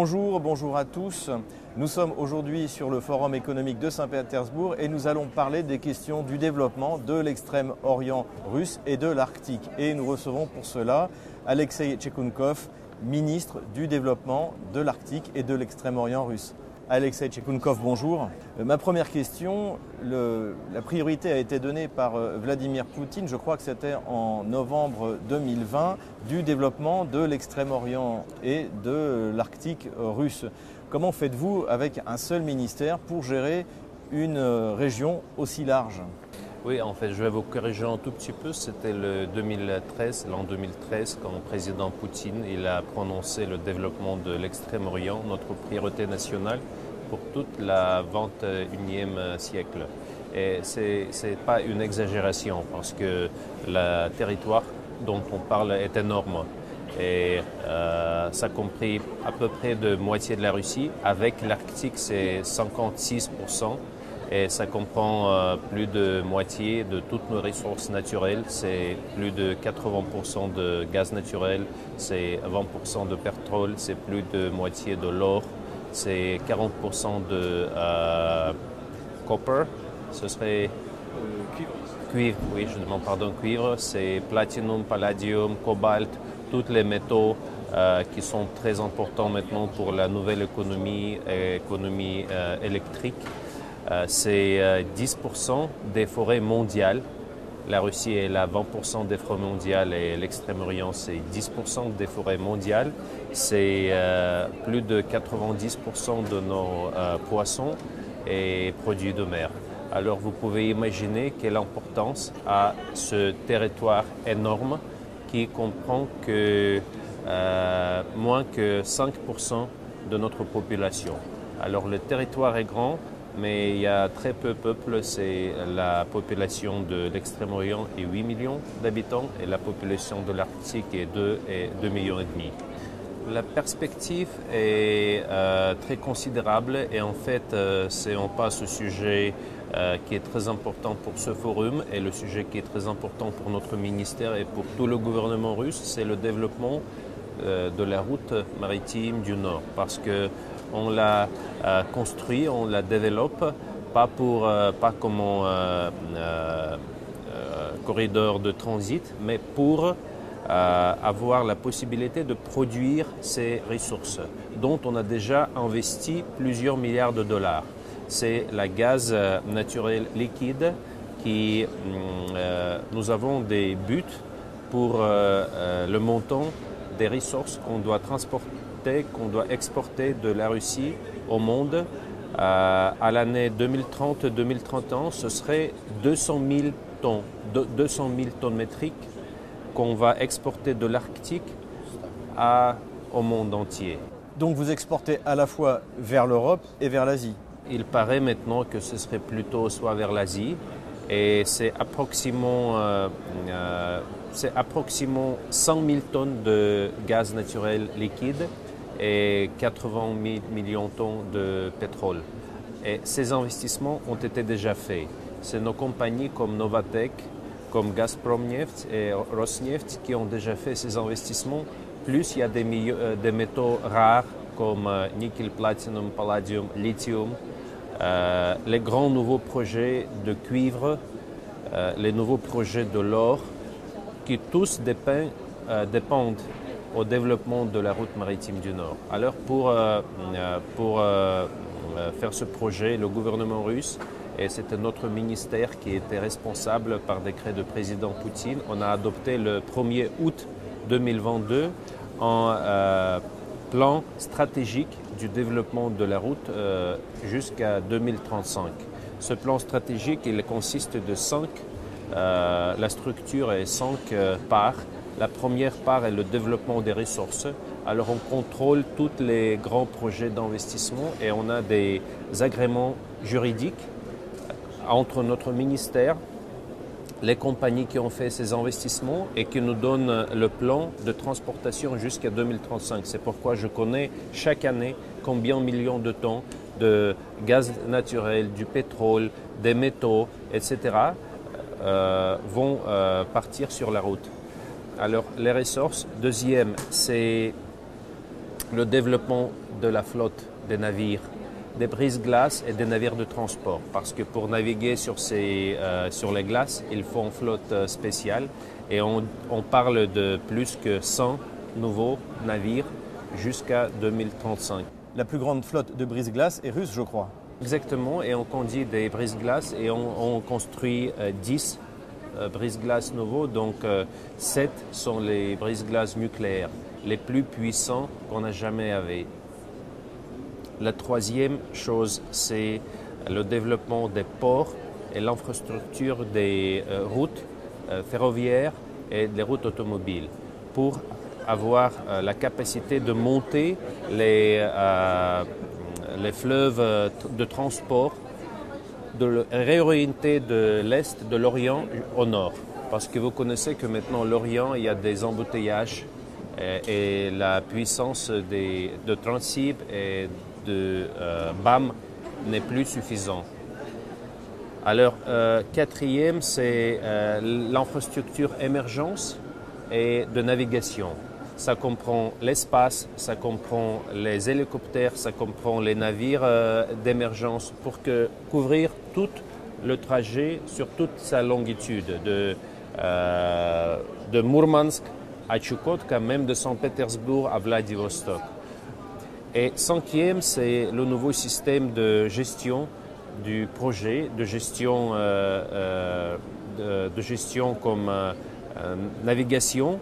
Bonjour, bonjour à tous. Nous sommes aujourd'hui sur le Forum économique de Saint-Pétersbourg et nous allons parler des questions du développement de l'extrême-orient russe et de l'Arctique. Et nous recevons pour cela Alexei Tchekunkov, ministre du développement de l'Arctique et de l'extrême-orient russe. Alexei Tchekunkov, bonjour. Euh, ma première question, la priorité a été donnée par euh, Vladimir Poutine, je crois que c'était en novembre 2020, du développement de l'Extrême-Orient et de l'Arctique russe. Comment faites-vous avec un seul ministère pour gérer une euh, région aussi large? Oui, en fait, je vais vous corriger un tout petit peu. C'était le 2013, l'an 2013, quand le président Poutine a prononcé le développement de l'Extrême-Orient, notre priorité nationale pour toute la 21e siècle. Et ce n'est pas une exagération parce que le territoire dont on parle est énorme. Et euh, ça compris à peu près de moitié de la Russie. Avec l'Arctique, c'est 56%. Et ça comprend euh, plus de moitié de toutes nos ressources naturelles. C'est plus de 80% de gaz naturel, c'est 20% de pétrole, c'est plus de moitié de l'or, c'est 40% de euh, copper, ce serait cuivre. cuivre. oui, je demande pardon, cuivre, c'est platinum, palladium, cobalt, tous les métaux euh, qui sont très importants maintenant pour la nouvelle économie, économie électrique. Euh, c'est 10% euh, des forêts mondiales. La Russie est la 20% des forêts mondiales et l'Extrême-Orient, c'est 10% des forêts mondiales. C'est euh, plus de 90% de nos poissons et produits de mer. Alors vous pouvez imaginer quelle importance a ce territoire énorme qui comprend que moins que 5% de notre population. Alors le territoire est grand, mais il y a très peu de peuples. C'est la population de l'Extrême-Orient est 8 millions d'habitants et la population de l'Arctique est 2, et 2 millions et demi. La perspective est euh, très considérable et en fait, euh, c'est on passe au sujet euh, qui est très important pour ce forum et le sujet qui est très important pour notre ministère et pour tout le gouvernement russe, c'est le développement de la route maritime du Nord parce que on l'a euh, construit, on la développe, pas, pour, euh, pas comme un euh, corridor de transit, mais pour avoir la possibilité de produire ces ressources dont on a déjà investi plusieurs milliards de dollars. C'est la gaz naturel liquide qui nous avons des buts pour le montant des ressources qu'on doit transporter qu'on doit exporter de la Russie au monde euh, à l'année 2030-2031, ce serait 200 000 tonnes, 200 000 tonnes métriques qu'on va exporter de l'Arctique au monde entier. Donc vous exportez à la fois vers l'Europe et vers l'Asie Il paraît maintenant que ce serait plutôt soit vers l'Asie et c'est approximativement, euh, euh, approximativement 100 000 tonnes de gaz naturel liquide et 80 000 millions de tonnes de pétrole. Et ces investissements ont été déjà faits. C'est nos compagnies comme Novatec, comme Gazprom Neft et Rosneft qui ont déjà fait ces investissements. Plus il y a des, euh, métaux rares comme euh, nickel, platinum, palladium, lithium, euh, les grands nouveaux projets de cuivre, les nouveaux projets de l'or, qui tous dépendent, dépendent au développement de la route maritime du Nord. Alors pour, euh, euh, pour euh, faire ce projet, le gouvernement russe, et c'était notre ministère qui était responsable par décret de président Poutine, on a adopté le 1er août 2022 un plan stratégique du développement de la route jusqu'à 2035. Ce plan stratégique, il consiste de cinq, la structure est cinq parts la première part est le développement des ressources. Alors on contrôle tous les grands projets d'investissement et on a des agréments juridiques entre notre ministère, les compagnies qui ont fait ces investissements et qui nous donnent le plan de transportation jusqu'à 2035. C'est pourquoi je connais chaque année combien de millions de tonnes de gaz naturel, du pétrole, des métaux, etc. Euh, vont euh, partir sur la route. Alors, les ressources. Deuxième, c'est le développement de la flotte des navires des brises-glaces et des navires de transport. Parce que pour naviguer sur, ces, euh, sur les glaces, il faut une flotte spéciale. Et on, parle de plus que 100 nouveaux navires jusqu'à 2035. La plus grande flotte de brise-glaces est russe, je crois. Exactement, et on conduit des brise-glaces et on, on construit euh, 10 euh, brise-glaces nouveaux. Donc euh, 7 sont les brise-glaces nucléaires, les plus puissants qu'on a jamais avait. La troisième chose, c'est le développement des ports et l'infrastructure des euh, routes euh, ferroviaires et des routes automobiles pour avoir euh, la capacité de monter les, les fleuves de transport, de de l'Est, de l'Orient au Nord. Parce que vous connaissez que maintenant l'Orient, il y a des embouteillages et, la puissance des, de Transib et de euh, BAM n'est plus suffisant. Alors, euh, quatrième, c'est euh, l'infrastructure émergence et de navigation. Ça comprend l'espace, ça comprend les hélicoptères, ça comprend les navires euh, d'émergence pour couvrir tout le trajet sur toute sa longitude, de, euh, de Mourmansk à Chukotka, même de Saint-Pétersbourg à Vladivostok. Et cinquième, c'est le nouveau système de gestion du projet, de gestion, euh, euh, de, gestion comme euh, navigation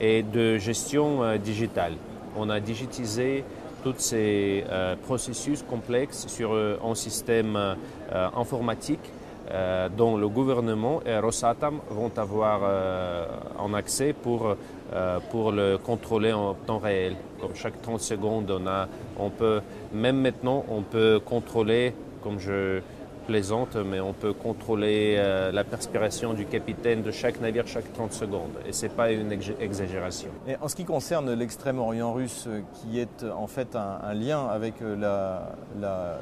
et de gestion euh, digitale. On a digitalisé tous ces euh, processus complexes sur un système euh, informatique dont le gouvernement et Rosatom vont avoir en accès pour pour le contrôler en temps réel. Comme chaque 30 secondes, on, a, on peut, même maintenant, on peut contrôler, comme je plaisante, mais on peut contrôler euh, la perspiration du capitaine de chaque navire chaque 30 secondes. Et ce n'est pas une exagération. Et en ce qui concerne l'extrême-orient russe, qui est en fait un, un lien avec la, la,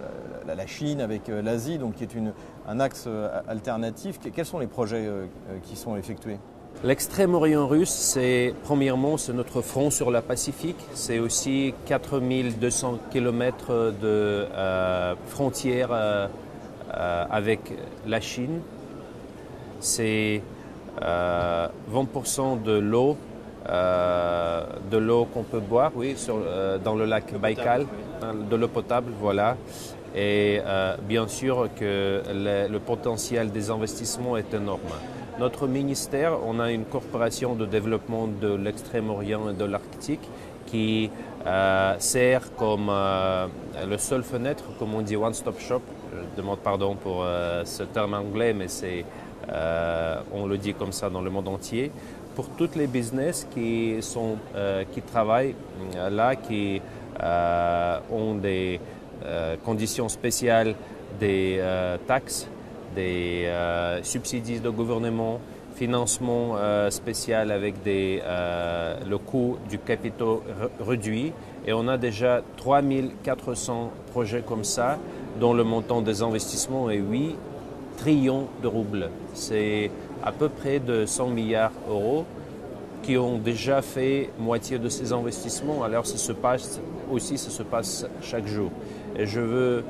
la, la Chine, avec l'Asie, donc qui est une, un axe alternatif, quels sont les projets qui sont effectués? L'extrême-orient russe, c'est premièrement c'est notre front sur la Pacifique, c'est aussi 4200 km de euh, frontières euh, euh, avec la Chine, c'est 20% de l'eau de l'eau qu'on peut boire, oui, sur, dans le lac Baïkal, de l'eau potable, voilà. Et bien sûr que le, le potentiel des investissements est énorme. Notre ministère, on a une corporation de développement de l'Extrême-Orient et de l'Arctique qui euh, sert comme euh, le seul fenêtre, comme on dit one-stop shop. Je demande pardon pour euh, ce terme anglais, mais c'est, euh, on le dit comme ça dans le monde entier. Pour toutes les business qui, sont, euh, qui travaillent là, qui ont des conditions spéciales, des taxes des subsides de gouvernement, financement spécial avec des, le coût du capital réduit. Et on a déjà 3400 projets comme ça, dont le montant des investissements est 8 trillions de roubles. C'est à peu près de 100 milliards d'euros qui ont déjà fait moitié de ces investissements. Alors ça se passe aussi, ça se passe chaque jour. Et je veux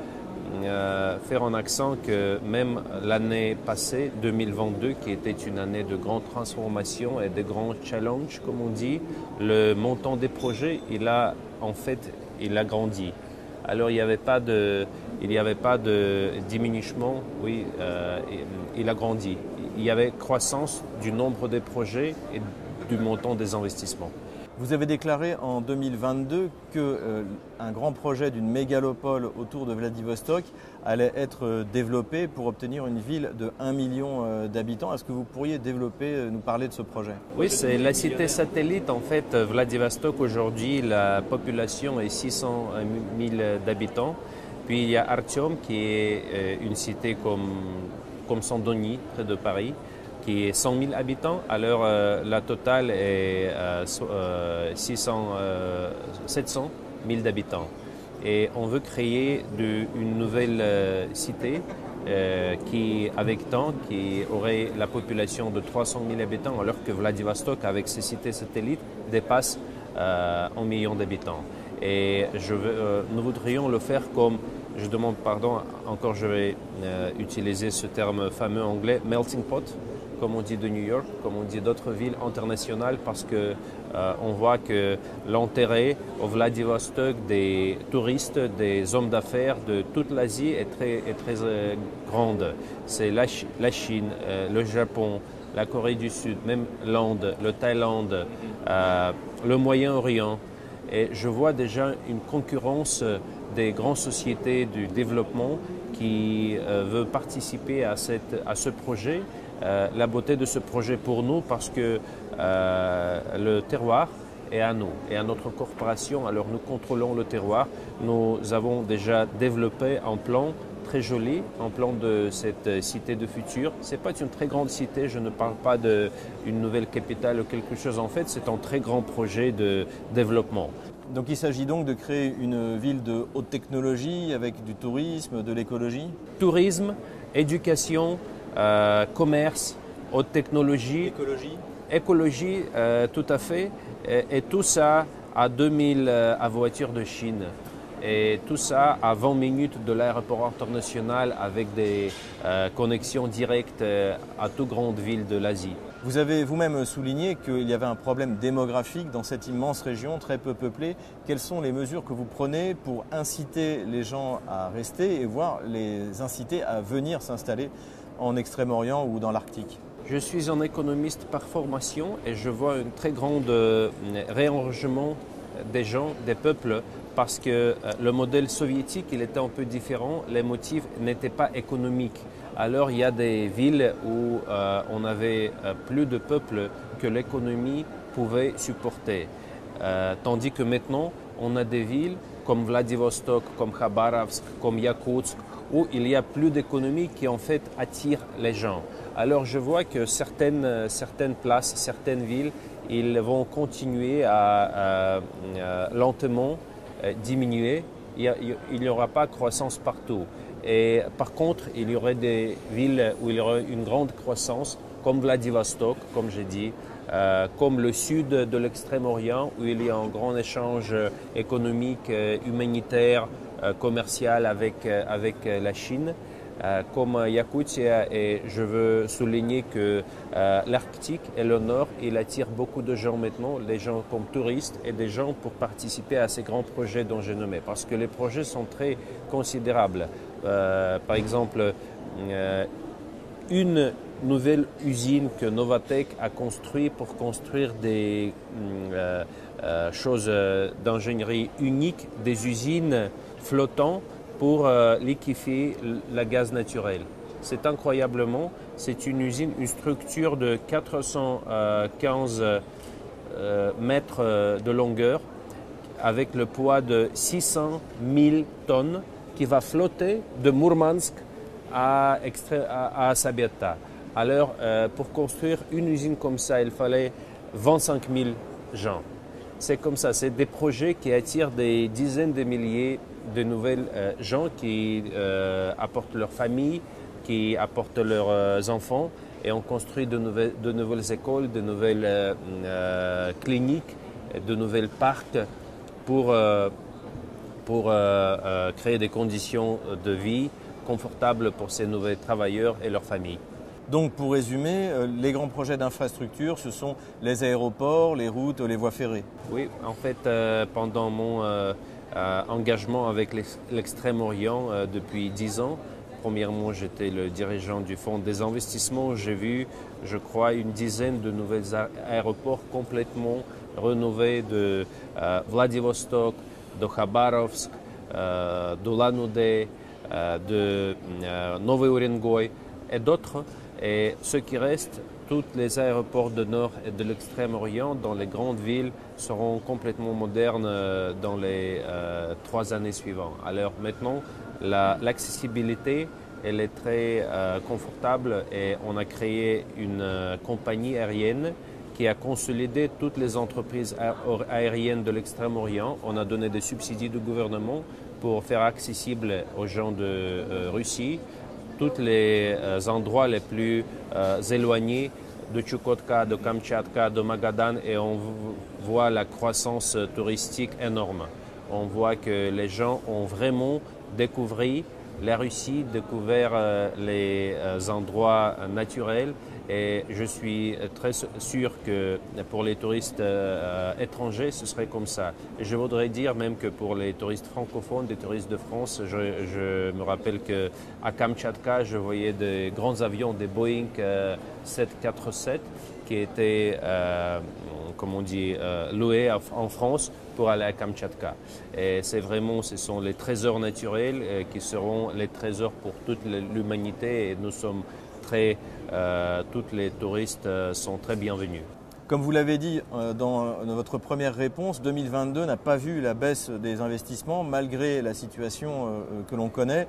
euh, faire un accent que même l'année passée, 2022, qui était une année de grande transformation et de grands challenges, comme on dit, le montant des projets, il a en fait, il a grandi. Alors il n'y avait pas de, il n'y avait pas de diminution, oui, euh, il a grandi. Il y avait croissance du nombre des projets et du montant des investissements. Vous avez déclaré en 2022 qu'un euh, grand projet d'une mégalopole autour de Vladivostok allait être développé pour obtenir une ville de 1 million euh, d'habitants. Est-ce que vous pourriez développer, euh, nous parler de ce projet? Oui, c'est la cité satellite. En fait, Vladivostok, aujourd'hui, la population est 600 000 d'habitants. Puis il y a Artyom, qui est une cité comme, comme près de Paris qui est 100 000 habitants. Alors euh, la totale est euh, 600, euh, 700 000 d'habitants. Et on veut créer une nouvelle euh, cité qui, avec temps, qui aurait la population de 300 000 habitants, alors que Vladivostok, avec ses cités satellites, dépasse un million d'habitants. Et nous voudrions le faire comme, je demande pardon, encore je vais utiliser ce terme fameux anglais, melting pot comme on dit de New York, comme on dit d'autres villes internationales, parce que euh, on voit que l'intérêt au Vladivostok des touristes, des hommes d'affaires de toute l'Asie est très, est euh, grande. C'est la, Chine, euh, le Japon, la Corée du Sud, même l'Inde, le Thaïlande, le Moyen-Orient. Et je vois déjà une concurrence des grandes sociétés du développement qui veut participer à ce projet euh, la beauté de ce projet pour nous parce que euh, le terroir est à nous et à notre corporation. Alors nous contrôlons le terroir. Nous avons déjà développé un plan très joli, un plan de cette cité de futur. Ce n'est pas une très grande cité, je ne parle pas d'une nouvelle capitale ou quelque chose. En fait, c'est un très grand projet de développement. Donc il s'agit donc de créer une ville de haute technologie avec du tourisme, de l'écologie? Tourisme, éducation, euh, commerce, haute technologie. Écologie Écologie, euh, tout à fait. Et, tout ça à 2000 euh, à voiture de Chine. Et tout ça à 20 minutes de l'aéroport international avec des connexions directes à toutes grandes villes de l'Asie. Vous avez vous-même souligné qu'il y avait un problème démographique dans cette immense région très peu peuplée. Quelles sont les mesures que vous prenez pour inciter les gens à rester et voire les inciter à venir s'installer en Extrême-Orient ou dans l'Arctique Je suis un économiste par formation et je vois un très grand euh, réenrangement des gens, des peuples, parce que euh, le modèle soviétique, il était un peu différent, les motifs n'étaient pas économiques. Alors il y a des villes où euh, on avait plus de peuples que l'économie pouvait supporter. tandis que maintenant, on a des villes comme Vladivostok, comme Khabarovsk, comme Yakoutsk, où il y a plus d'économie qui en fait attire les gens. Alors je vois que certaines, certaines places, certaines villes, ils vont continuer à, lentement euh, diminuer. Il n'y aura pas croissance partout. Et par contre, il y aurait des villes où il y aurait une grande croissance, comme Vladivostok, comme j'ai dit, euh, comme le sud de l'Extrême-Orient, où il y a un grand échange économique, euh, humanitaire, euh, commercial avec, euh, avec euh, la Chine. comme Yakoutia, et je veux souligner que l'Arctique et le Nord, il attire beaucoup de gens maintenant, les gens comme touristes et des gens pour participer à ces grands projets dont j'ai nommé, parce que les projets sont très considérables. par exemple, une nouvelle usine que Novatec a construite pour construire des choses d'ingénierie uniques, des usines flottant pour euh, liquéfier le gaz naturel. C'est incroyablement, c'est une usine, une structure de 415 euh, mètres de longueur avec le poids de 600 000 tonnes qui va flotter de Murmansk à, à, Sabieta. Alors, euh, pour construire une usine comme ça, il fallait 25 000 gens. C'est comme ça, c'est des projets qui attirent des dizaines de milliers de nouvelles euh, gens qui euh, apportent leur famille, qui apportent leurs euh, enfants et on construit de nouvelles, de nouvelles écoles, de nouvelles cliniques, de nouvelles parcs pour, pour créer des conditions de vie confortables pour ces nouveaux travailleurs et leurs familles. Donc pour résumer, les grands projets d'infrastructure, ce sont les aéroports, les routes, les voies ferrées. Oui, en fait, pendant mon engagement avec l'Extrême-Orient euh, depuis dix ans. Premièrement, j'étais le dirigeant du Fonds des investissements. J'ai vu, je crois, une dizaine de nouveaux aéroports complètement rénovés de euh, Vladivostok, de Khabarovsk, de de Novy Urengoy et d'autres. Et ce qui reste, tous les aéroports de Nord et de l'Extrême-Orient dans les grandes villes seront complètement modernes euh, dans les euh, trois années suivantes. Alors maintenant, l'accessibilité, elle est très euh, confortable et on a créé une compagnie aérienne qui a consolidé toutes les entreprises aériennes de l'Extrême-Orient. On a donné des subsides du gouvernement pour faire accessible aux gens de Russie tous les euh, endroits les plus euh, éloignés de Chukotka, de Kamchatka, de Magadan et on voit la croissance touristique énorme. On voit que les gens ont vraiment découvert la Russie, découvert euh, les endroits naturels et je suis très sûr que pour les touristes euh, étrangers, ce serait comme ça. Je voudrais dire même que pour les touristes francophones, des touristes de France, je, me rappelle qu'à Kamchatka, je voyais des grands avions, des Boeing 747 qui étaient, comme on dit, loués en France pour aller à Kamchatka. Et c'est vraiment, ce sont les trésors naturels euh, qui seront les trésors pour toute l'humanité et nous sommes très, euh, tous les touristes euh, sont très bienvenus. Comme vous l'avez dit dans votre première réponse, 2022 n'a pas vu la baisse des investissements malgré la situation que l'on connaît.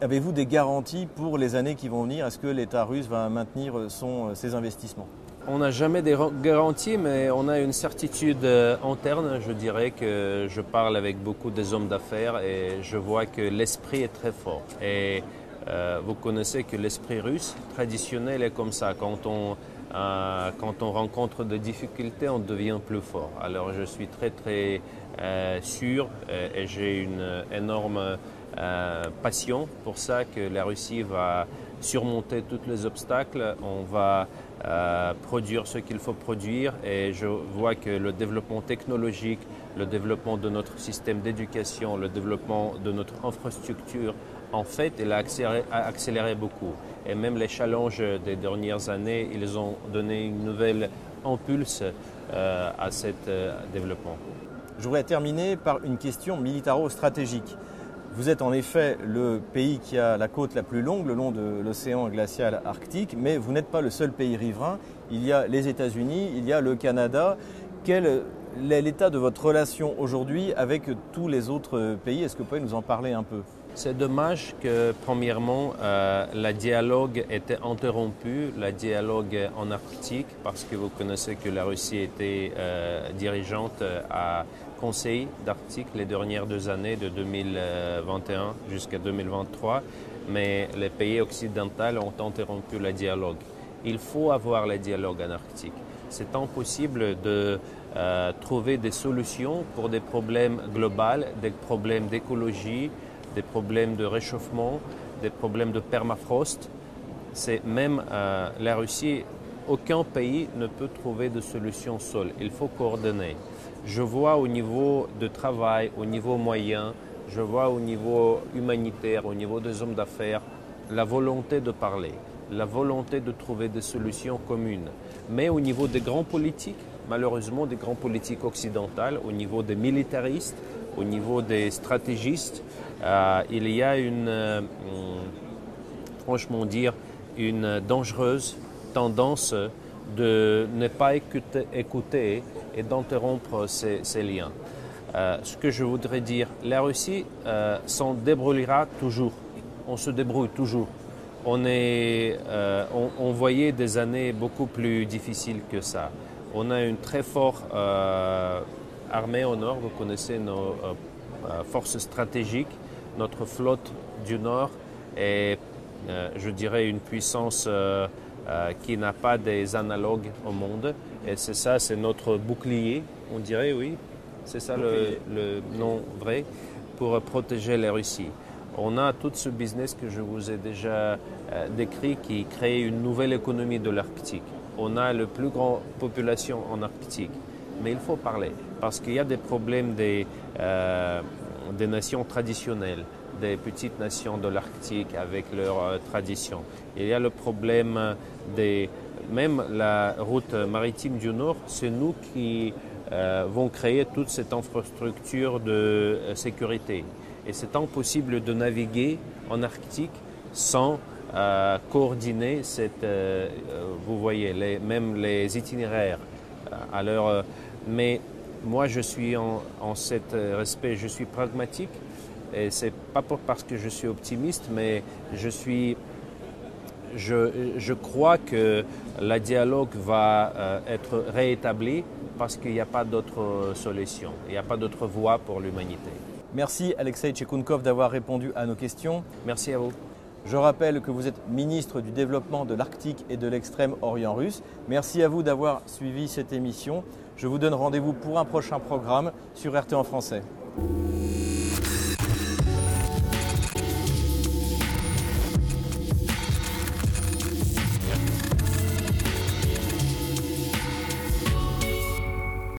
Avez-vous des garanties pour les années qui vont venir? Est-ce que l'État russe va maintenir son, ses investissements? On n'a jamais des garanties, mais on a une certitude euh, interne. Je dirais que je parle avec beaucoup des hommes d'affaires et je vois que l'esprit est très fort. Et euh, vous connaissez que l'esprit russe traditionnel est comme ça. Quand on, euh, quand on rencontre des difficultés, on devient plus fort. Alors je suis très très sûr et j'ai une énorme passion pour ça que la Russie va surmonter tous les obstacles. On va euh, produire ce qu'il faut produire et je vois que le développement technologique, le développement de notre système d'éducation, le développement de notre infrastructure, en fait, il a accéléré, beaucoup. Et même les challenges des dernières années, ils ont donné une nouvelle impulse euh, à ce euh, développement. Je voudrais terminer par une question militaro-stratégique. Vous êtes en effet le pays qui a la côte la plus longue le long de l'océan glacial arctique, mais vous n'êtes pas le seul pays riverain. Il y a les États-Unis, il y a le Canada. Quel est l'état de votre relation aujourd'hui avec tous les autres pays Est-ce que vous pouvez nous en parler un peu? C'est dommage que, premièrement, euh, la dialogue était interrompu, la dialogue en Arctique, parce que vous connaissez que la Russie était euh, dirigeante à Conseil d'Arctique les dernières deux années, de 2021 jusqu'à 2023, mais les pays occidentaux ont interrompu le dialogue. Il faut avoir le dialogue en Arctique. C'est impossible de euh, trouver des solutions pour des problèmes globaux, des problèmes d'écologie, des problèmes de réchauffement, des problèmes de permafrost. C'est même euh, la Russie, aucun pays ne peut trouver de solution seul. Il faut coordonner je vois au niveau de travail, au niveau moyen, je vois au niveau humanitaire, au niveau des hommes d'affaires, la volonté de parler, la volonté de trouver des solutions communes. Mais au niveau des grands politiques, malheureusement des grands politiques occidentales, au niveau des militaristes, au niveau des stratégistes, euh, il y a une, euh, franchement dire, une dangereuse tendance de ne pas écouter, et d'interrompre ces, liens. Euh, ce que je voudrais dire, la Russie s'en débrouillera toujours. On se débrouille toujours. On, est, on, voyait des années beaucoup plus difficiles que ça. On a une très forte armée au nord. Vous connaissez nos forces stratégiques, notre flotte du nord et je dirais une puissance euh, qui n'a pas des analogues au monde. Et c'est ça, c'est notre bouclier, on dirait, oui. C'est ça le, nom vrai pour protéger la Russie. On a tout ce business que je vous ai déjà euh, décrit qui crée une nouvelle économie de l'Arctique. On a la plus grande population en Arctique. Mais il faut parler parce qu'il y a des problèmes des, euh, des nations traditionnelles des petites nations de l'Arctique avec leurs euh, traditions. Il y a le problème des... Même la route maritime du Nord, c'est nous qui euh, vont créer toute cette infrastructure de euh, sécurité. Et c'est impossible de naviguer en Arctique sans coordonner cette, vous voyez, les, même les itinéraires. alors, mais moi, je suis en, en cet respect, je suis pragmatique et c'est pas parce que je suis optimiste, mais je suis je, je, crois que le dialogue va euh, être réétabli parce qu'il n'y a pas d'autre solution, il n'y a pas d'autre voie pour l'humanité. Merci Alexei Tchekounkov d'avoir répondu à nos questions. Merci à vous. Je rappelle que vous êtes ministre du développement de l'Arctique et de l'extrême-orient russe. Merci à vous d'avoir suivi cette émission. Je vous donne rendez-vous pour un prochain programme sur RT en français.